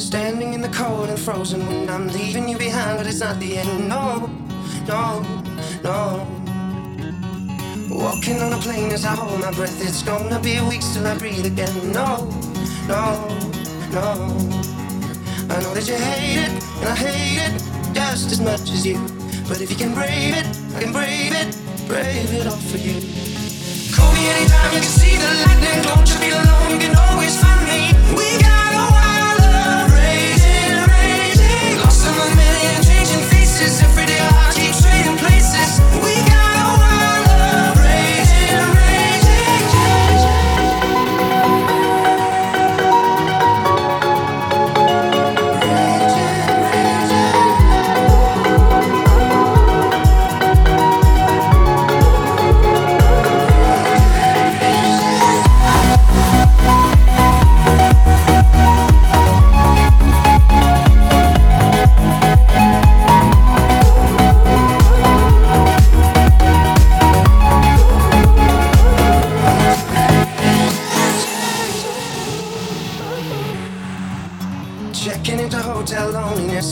Standing in the cold and frozen when I'm leaving you behind, but it's not the end. No, no, no. Walking on a plane as I hold my breath, it's gonna be weeks till I breathe again. No, no, no. I know that you hate it, and I hate it just as much as you. But if you can brave it, I can brave it, brave it all for you. Call me anytime you can see the lightning. Don't you feel alone? You can always find me. We got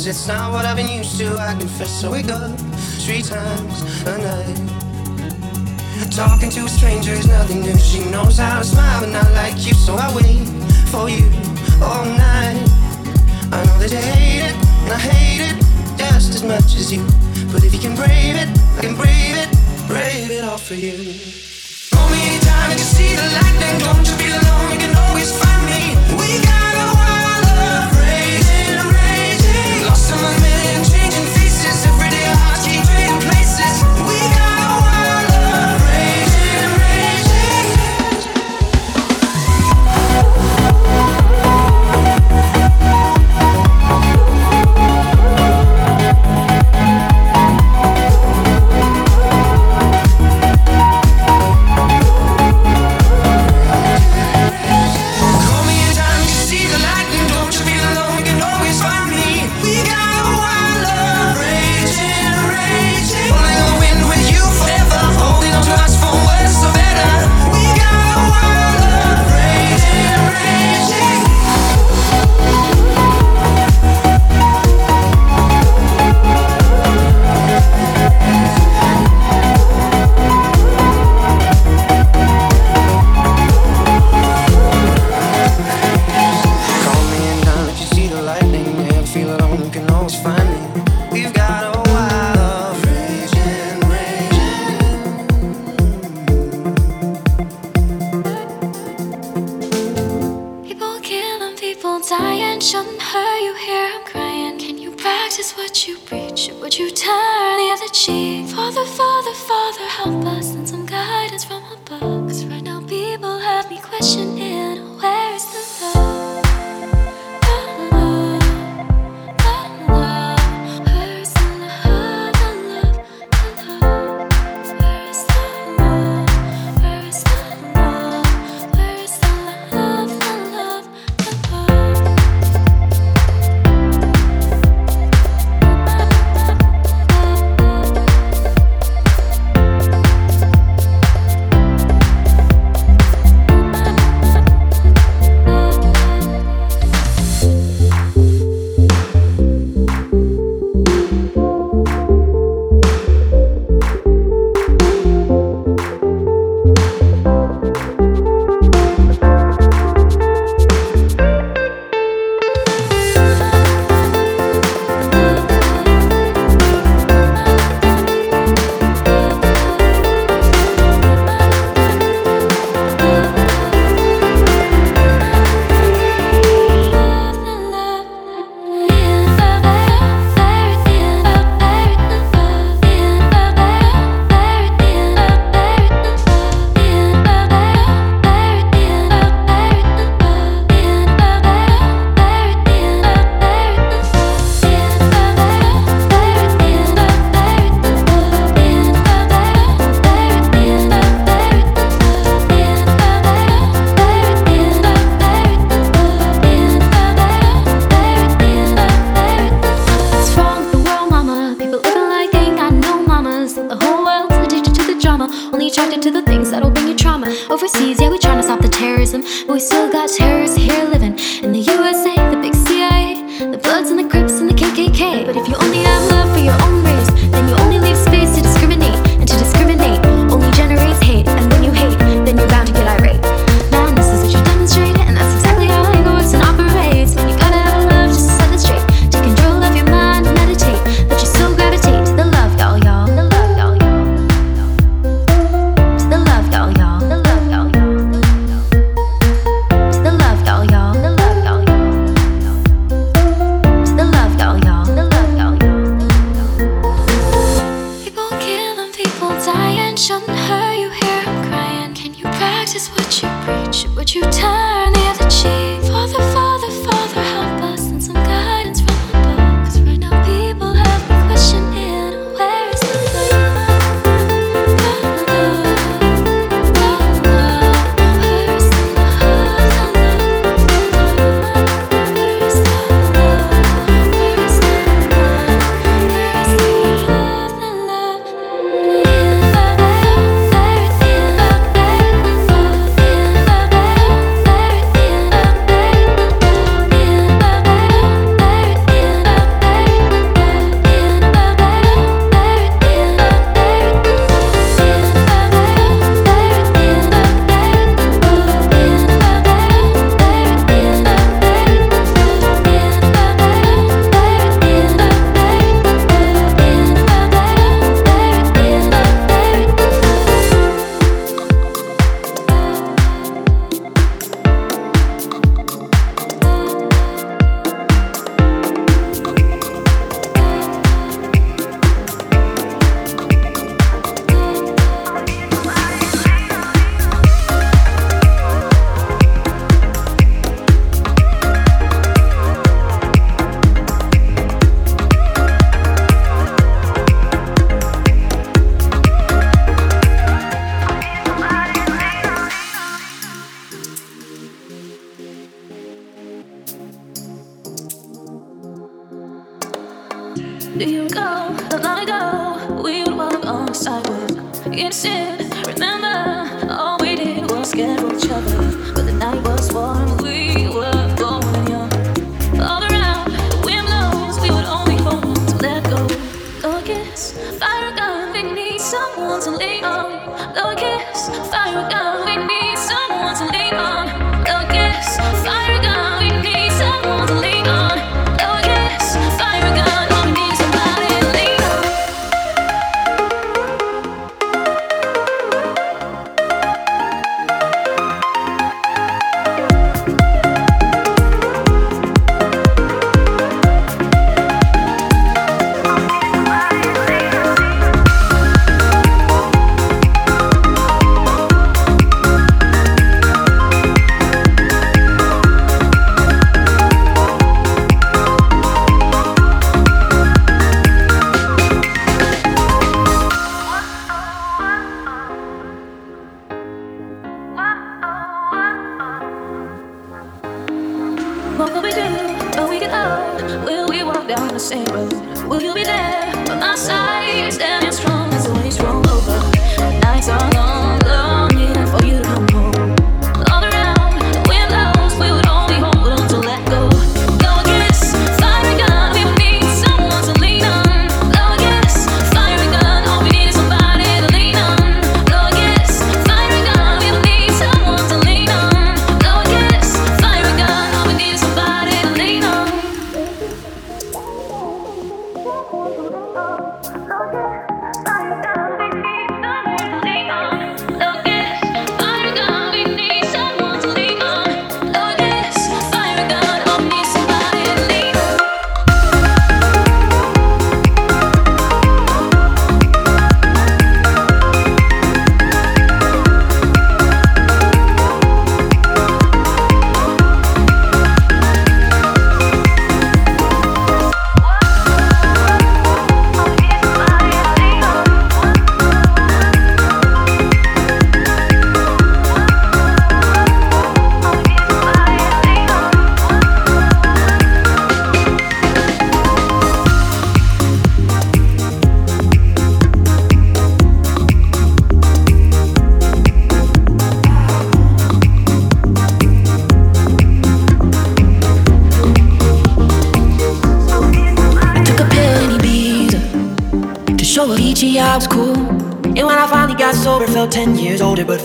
it's not what I've been used to, I confess. So we go three times a night. Talking to a stranger is nothing new. She knows how to smile, but not like you. So I wait for you all night. I know that you hate it, and I hate it just as much as you. But if you can brave it, I can brave it, brave it all for you. Call me anytime you can see the lightning. Don't you feel alone? You can always find me. We got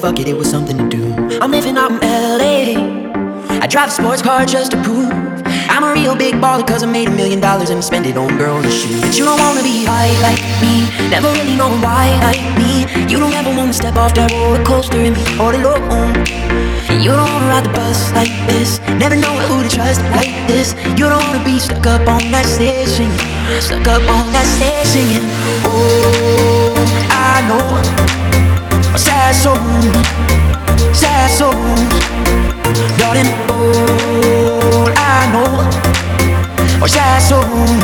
fuck it, it was something to do. I'm living out in LA. I drive a sports car just to prove I'm a real big baller cause I made a million dollars and I spend it on girls and shoes. But you don't wanna be high like me, never really know why like me. You don't ever wanna step off that roller coaster and be all alone. You don't wanna ride the bus like this, never know who to trust like this. You don't wanna be stuck up on that station, stuck up on that station. Oh, I know sad souls, darling. All I know are sad souls,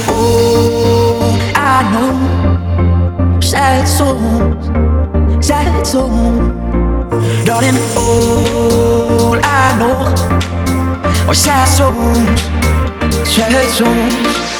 I know sad souls, sad souls. Darling, all I know are sad souls, sad souls.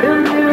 Build you